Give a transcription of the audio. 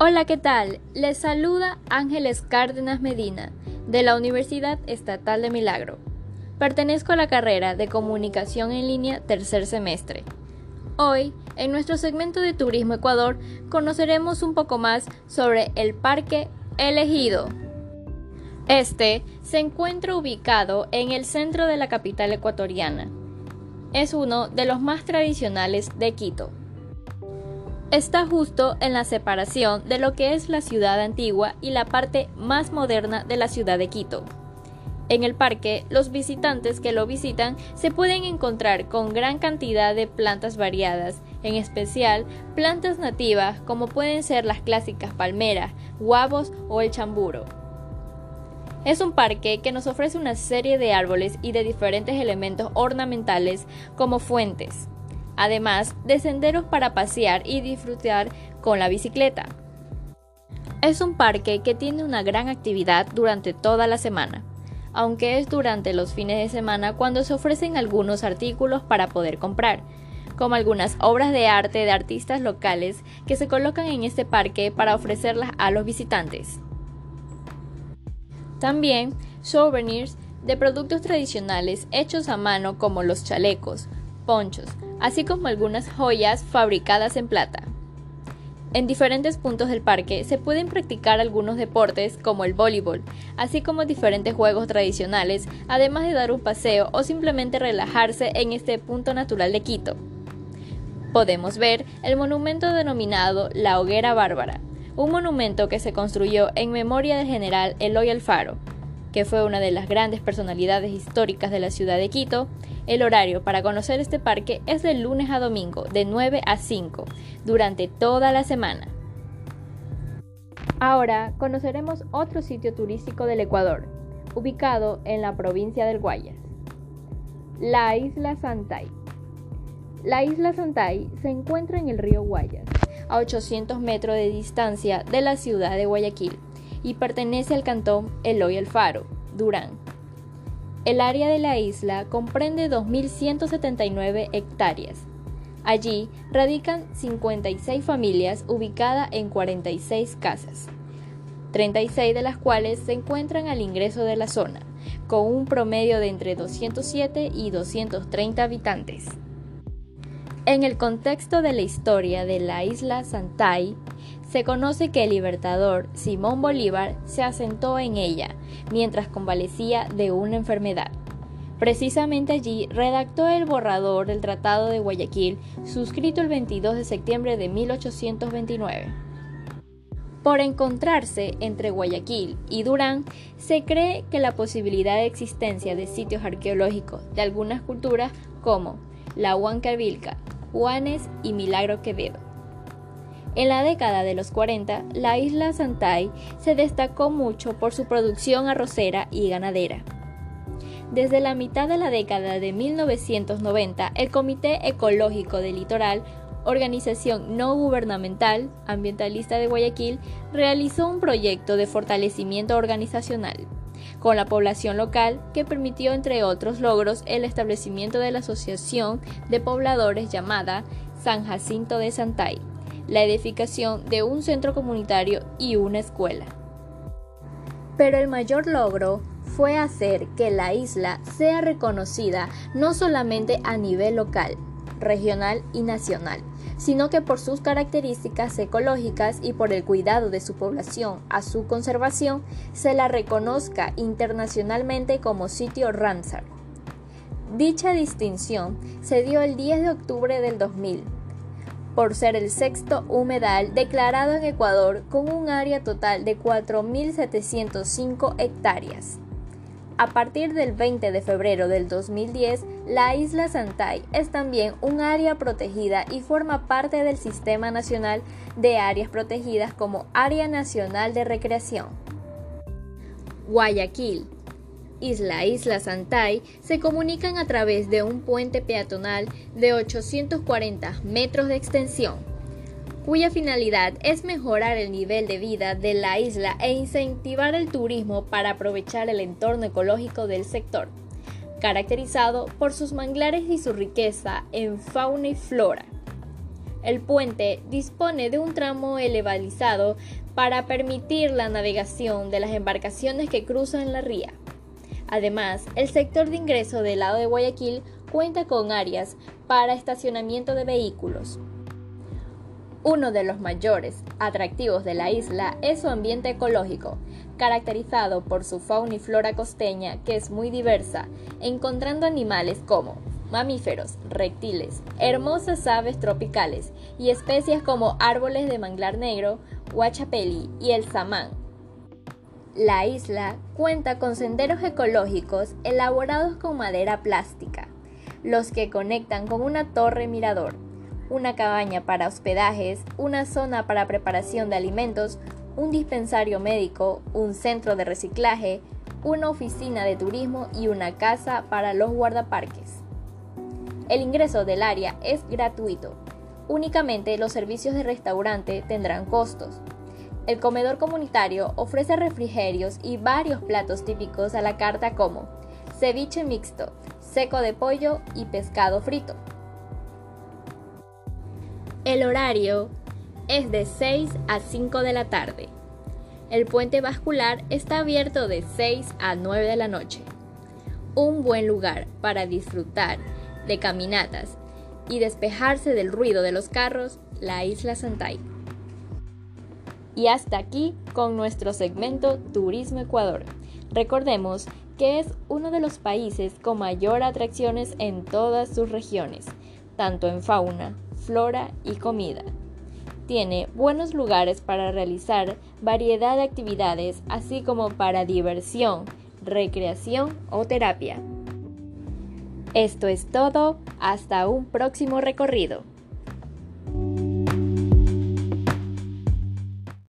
Hola, ¿qué tal? Les saluda Ángeles Cárdenas Medina, de la Universidad Estatal de Milagro. Pertenezco a la carrera de Comunicación en línea tercer semestre. Hoy, en nuestro segmento de Turismo Ecuador, conoceremos un poco más sobre el Parque Elegido. Este se encuentra ubicado en el centro de la capital ecuatoriana. Es uno de los más tradicionales de Quito. Está justo en la separación de lo que es la ciudad antigua y la parte más moderna de la ciudad de Quito. En el parque, los visitantes que lo visitan se pueden encontrar con gran cantidad de plantas variadas, en especial plantas nativas como pueden ser las clásicas palmeras, guavos o el chamburo. Es un parque que nos ofrece una serie de árboles y de diferentes elementos ornamentales como fuentes, además de senderos para pasear y disfrutar con la bicicleta. Es un parque que tiene una gran actividad durante toda la semana, aunque es durante los fines de semana cuando se ofrecen algunos artículos para poder comprar, como algunas obras de arte de artistas locales que se colocan en este parque para ofrecerlas a los visitantes. También souvenirs de productos tradicionales hechos a mano como los chalecos, ponchos, así como algunas joyas fabricadas en plata. En diferentes puntos del parque se pueden practicar algunos deportes como el voleibol, así como diferentes juegos tradicionales, además de dar un paseo o simplemente relajarse en este punto natural de Quito. Podemos ver el monumento denominado La Hoguera Bárbara, un monumento que se construyó en memoria del general Eloy Alfaro, que fue una de las grandes personalidades históricas de la ciudad de Quito, el horario para conocer este parque es de lunes a domingo, de 9 a 5, durante toda la semana. Ahora conoceremos otro sitio turístico del Ecuador, ubicado en la provincia del Guayas, la isla Santay. La isla Santay se encuentra en el río Guayas, a 800 metros de distancia de la ciudad de Guayaquil y pertenece al cantón Eloy Alfaro, Durán. El área de la isla comprende 2.179 hectáreas. Allí radican 56 familias ubicadas en 46 casas, 36 de las cuales se encuentran al ingreso de la zona, con un promedio de entre 207 y 230 habitantes. En el contexto de la historia de la isla Santay, se conoce que el libertador Simón Bolívar se asentó en ella mientras convalecía de una enfermedad. Precisamente allí redactó el borrador del Tratado de Guayaquil, suscrito el 22 de septiembre de 1829. Por encontrarse entre Guayaquil y Durán, se cree que la posibilidad de existencia de sitios arqueológicos de algunas culturas como la Huancavilca, Juanes y Milagro Quevedo. En la década de los 40, la isla Santay se destacó mucho por su producción arrocera y ganadera. Desde la mitad de la década de 1990, el Comité Ecológico del Litoral, organización no gubernamental ambientalista de Guayaquil, realizó un proyecto de fortalecimiento organizacional con la población local que permitió, entre otros logros, el establecimiento de la Asociación de Pobladores llamada San Jacinto de Santay, la edificación de un centro comunitario y una escuela. Pero el mayor logro fue hacer que la isla sea reconocida no solamente a nivel local, regional y nacional, sino que por sus características ecológicas y por el cuidado de su población a su conservación, se la reconozca internacionalmente como sitio Ramsar. Dicha distinción se dio el 10 de octubre del 2000 por ser el sexto humedal declarado en Ecuador con un área total de 4.705 hectáreas. A partir del 20 de febrero del 2010, la isla Santay es también un área protegida y forma parte del Sistema Nacional de Áreas Protegidas como Área Nacional de Recreación. Guayaquil, Isla Isla Santay se comunican a través de un puente peatonal de 840 metros de extensión, cuya finalidad es mejorar el nivel de vida de la isla e incentivar el turismo para aprovechar el entorno ecológico del sector, caracterizado por sus manglares y su riqueza en fauna y flora. El puente dispone de un tramo elevadizado para permitir la navegación de las embarcaciones que cruzan la ría. Además, el sector de ingreso del lado de Guayaquil cuenta con áreas para estacionamiento de vehículos. Uno de los mayores atractivos de la isla es su ambiente ecológico, caracterizado por su fauna y flora costeña que es muy diversa, encontrando animales como mamíferos, reptiles, hermosas aves tropicales y especies como árboles de manglar negro, huachapeli y el samán. La isla cuenta con senderos ecológicos elaborados con madera plástica, los que conectan con una torre mirador una cabaña para hospedajes, una zona para preparación de alimentos, un dispensario médico, un centro de reciclaje, una oficina de turismo y una casa para los guardaparques. El ingreso del área es gratuito. Únicamente los servicios de restaurante tendrán costos. El comedor comunitario ofrece refrigerios y varios platos típicos a la carta como ceviche mixto, seco de pollo y pescado frito. El horario es de 6 a 5 de la tarde. El puente vascular está abierto de 6 a 9 de la noche. Un buen lugar para disfrutar de caminatas y despejarse del ruido de los carros, la isla Santay. Y hasta aquí con nuestro segmento Turismo Ecuador. Recordemos que es uno de los países con mayor atracciones en todas sus regiones, tanto en fauna, flora y comida. Tiene buenos lugares para realizar variedad de actividades, así como para diversión, recreación o terapia. Esto es todo, hasta un próximo recorrido.